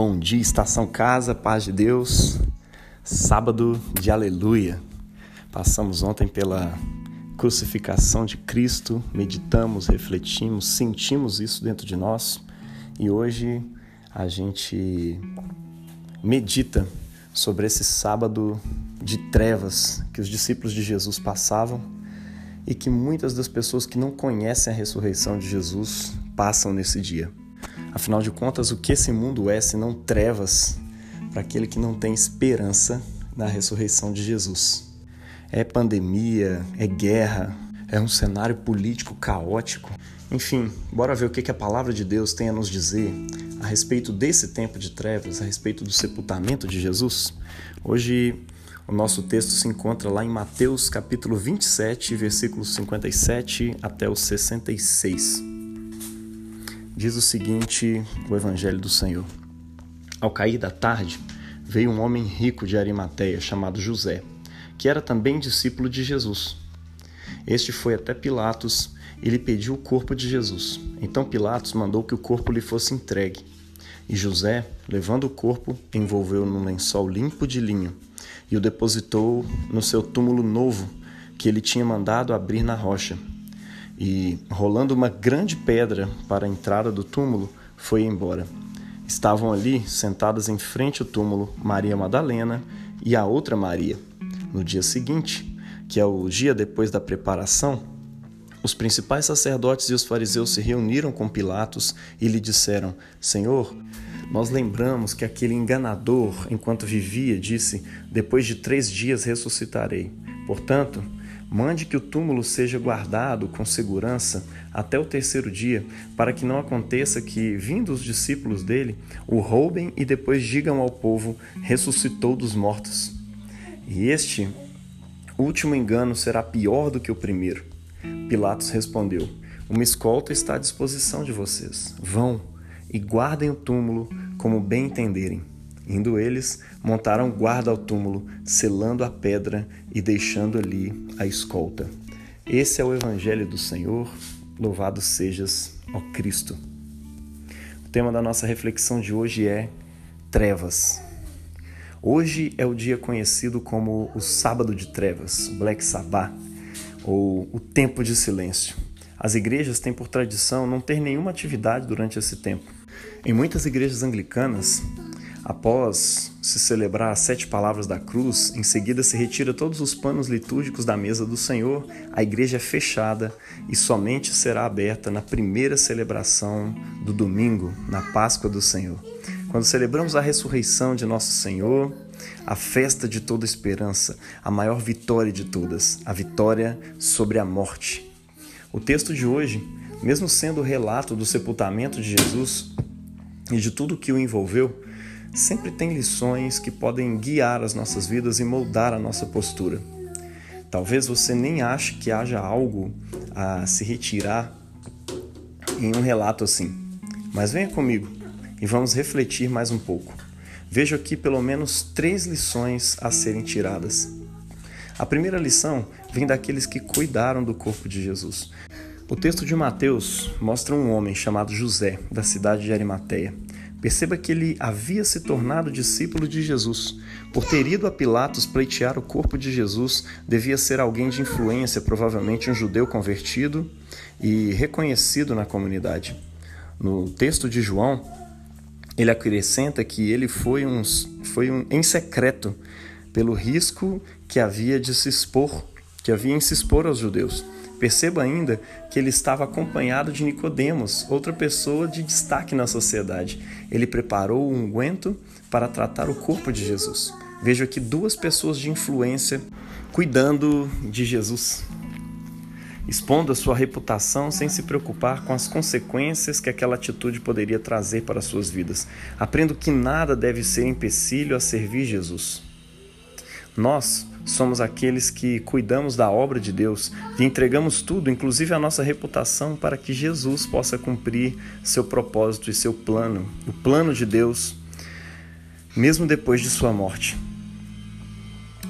Bom dia, estação casa, paz de Deus. Sábado de aleluia. Passamos ontem pela crucificação de Cristo, meditamos, refletimos, sentimos isso dentro de nós e hoje a gente medita sobre esse sábado de trevas que os discípulos de Jesus passavam e que muitas das pessoas que não conhecem a ressurreição de Jesus passam nesse dia. Afinal de contas, o que esse mundo é se não trevas para aquele que não tem esperança na ressurreição de Jesus? É pandemia, é guerra, é um cenário político caótico. Enfim, bora ver o que a palavra de Deus tem a nos dizer a respeito desse tempo de trevas, a respeito do sepultamento de Jesus. Hoje o nosso texto se encontra lá em Mateus capítulo 27, versículos 57 até o 66 diz o seguinte: o Evangelho do Senhor. Ao cair da tarde, veio um homem rico de Arimateia chamado José, que era também discípulo de Jesus. Este foi até Pilatos e lhe pediu o corpo de Jesus. Então Pilatos mandou que o corpo lhe fosse entregue. E José, levando o corpo, envolveu num lençol limpo de linho e o depositou no seu túmulo novo, que ele tinha mandado abrir na rocha e, rolando uma grande pedra para a entrada do túmulo, foi embora. Estavam ali, sentadas em frente ao túmulo, Maria Madalena e a outra Maria. No dia seguinte, que é o dia depois da preparação, os principais sacerdotes e os fariseus se reuniram com Pilatos e lhe disseram: Senhor, nós lembramos que aquele enganador, enquanto vivia, disse: Depois de três dias ressuscitarei. Portanto, Mande que o túmulo seja guardado com segurança até o terceiro dia, para que não aconteça que, vindo os discípulos dele, o roubem e depois digam ao povo: ressuscitou dos mortos. E este último engano será pior do que o primeiro. Pilatos respondeu: Uma escolta está à disposição de vocês. Vão e guardem o túmulo como bem entenderem. Indo eles, montaram guarda ao túmulo, selando a pedra e deixando ali a escolta. Esse é o Evangelho do Senhor. Louvado sejas, ó Cristo. O tema da nossa reflexão de hoje é trevas. Hoje é o dia conhecido como o Sábado de Trevas, Black Sabbath, ou o Tempo de Silêncio. As igrejas têm por tradição não ter nenhuma atividade durante esse tempo. Em muitas igrejas anglicanas, Após se celebrar as sete palavras da cruz, em seguida se retira todos os panos litúrgicos da mesa do Senhor, a igreja é fechada e somente será aberta na primeira celebração do domingo, na Páscoa do Senhor. Quando celebramos a ressurreição de nosso Senhor, a festa de toda esperança, a maior vitória de todas, a vitória sobre a morte. O texto de hoje, mesmo sendo o relato do sepultamento de Jesus e de tudo que o envolveu, sempre tem lições que podem guiar as nossas vidas e moldar a nossa postura. Talvez você nem ache que haja algo a se retirar em um relato assim, mas venha comigo e vamos refletir mais um pouco. Vejo aqui pelo menos três lições a serem tiradas. A primeira lição vem daqueles que cuidaram do corpo de Jesus. O texto de Mateus mostra um homem chamado José, da cidade de Arimateia. Perceba que ele havia se tornado discípulo de Jesus. Por ter ido a Pilatos pleitear o corpo de Jesus, devia ser alguém de influência, provavelmente um judeu convertido e reconhecido na comunidade. No texto de João, ele acrescenta que ele foi, um, foi um, em secreto pelo risco que havia de se expor, que havia em se expor aos judeus. Perceba ainda que ele estava acompanhado de Nicodemos, outra pessoa de destaque na sociedade. Ele preparou um unguento para tratar o corpo de Jesus. Vejo aqui duas pessoas de influência cuidando de Jesus, expondo a sua reputação sem se preocupar com as consequências que aquela atitude poderia trazer para suas vidas. Aprendo que nada deve ser empecilho a servir Jesus. Nós somos aqueles que cuidamos da obra de Deus e entregamos tudo, inclusive a nossa reputação, para que Jesus possa cumprir seu propósito e seu plano, o plano de Deus, mesmo depois de sua morte.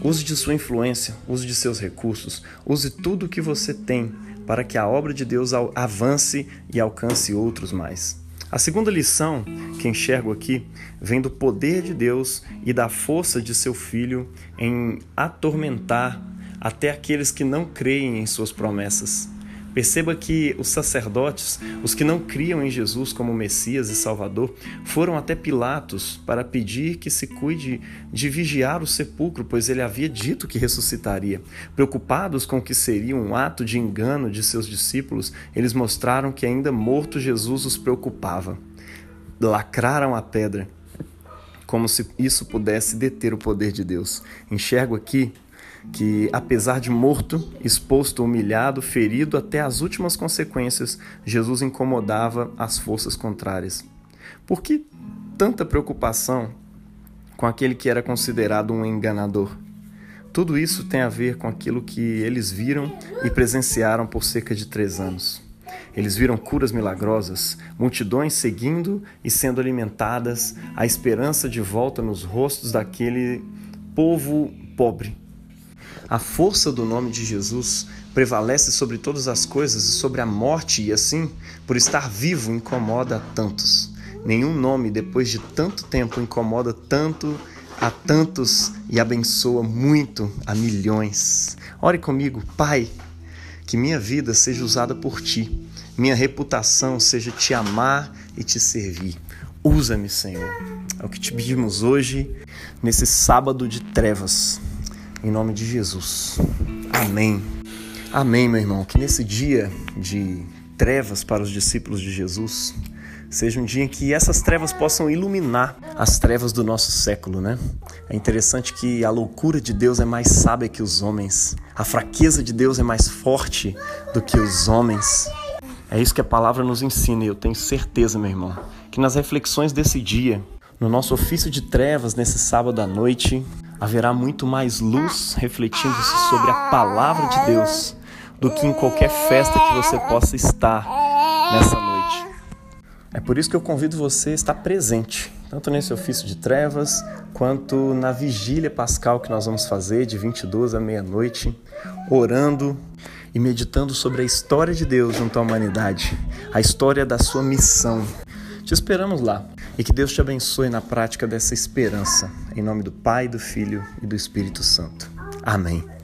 Use de sua influência, use de seus recursos, use tudo o que você tem para que a obra de Deus avance e alcance outros mais. A segunda lição que enxergo aqui vem do poder de Deus e da força de seu Filho em atormentar até aqueles que não creem em suas promessas. Perceba que os sacerdotes, os que não criam em Jesus como Messias e Salvador, foram até Pilatos para pedir que se cuide de vigiar o sepulcro, pois ele havia dito que ressuscitaria. Preocupados com o que seria um ato de engano de seus discípulos, eles mostraram que ainda morto Jesus os preocupava. Lacraram a pedra, como se isso pudesse deter o poder de Deus. Enxergo aqui que, apesar de morto, exposto, humilhado, ferido até as últimas consequências, Jesus incomodava as forças contrárias. Por que tanta preocupação com aquele que era considerado um enganador? Tudo isso tem a ver com aquilo que eles viram e presenciaram por cerca de três anos. Eles viram curas milagrosas, multidões seguindo e sendo alimentadas, a esperança de volta nos rostos daquele povo pobre a força do nome de Jesus prevalece sobre todas as coisas e sobre a morte, e assim, por estar vivo, incomoda a tantos. Nenhum nome, depois de tanto tempo, incomoda tanto a tantos e abençoa muito a milhões. Ore comigo, Pai, que minha vida seja usada por ti, minha reputação seja te amar e te servir. Usa-me, Senhor. É o que te pedimos hoje, nesse sábado de trevas em nome de Jesus. Amém. Amém, meu irmão. Que nesse dia de trevas para os discípulos de Jesus, seja um dia em que essas trevas possam iluminar as trevas do nosso século, né? É interessante que a loucura de Deus é mais sábia que os homens, a fraqueza de Deus é mais forte do que os homens. É isso que a palavra nos ensina e eu tenho certeza, meu irmão, que nas reflexões desse dia, no nosso ofício de trevas nesse sábado à noite, haverá muito mais luz refletindo-se sobre a palavra de Deus do que em qualquer festa que você possa estar nessa noite. É por isso que eu convido você a estar presente, tanto nesse ofício de trevas, quanto na vigília pascal que nós vamos fazer de 22 à meia-noite, orando e meditando sobre a história de Deus junto à humanidade, a história da sua missão. Te esperamos lá. E que Deus te abençoe na prática dessa esperança. Em nome do Pai, do Filho e do Espírito Santo. Amém.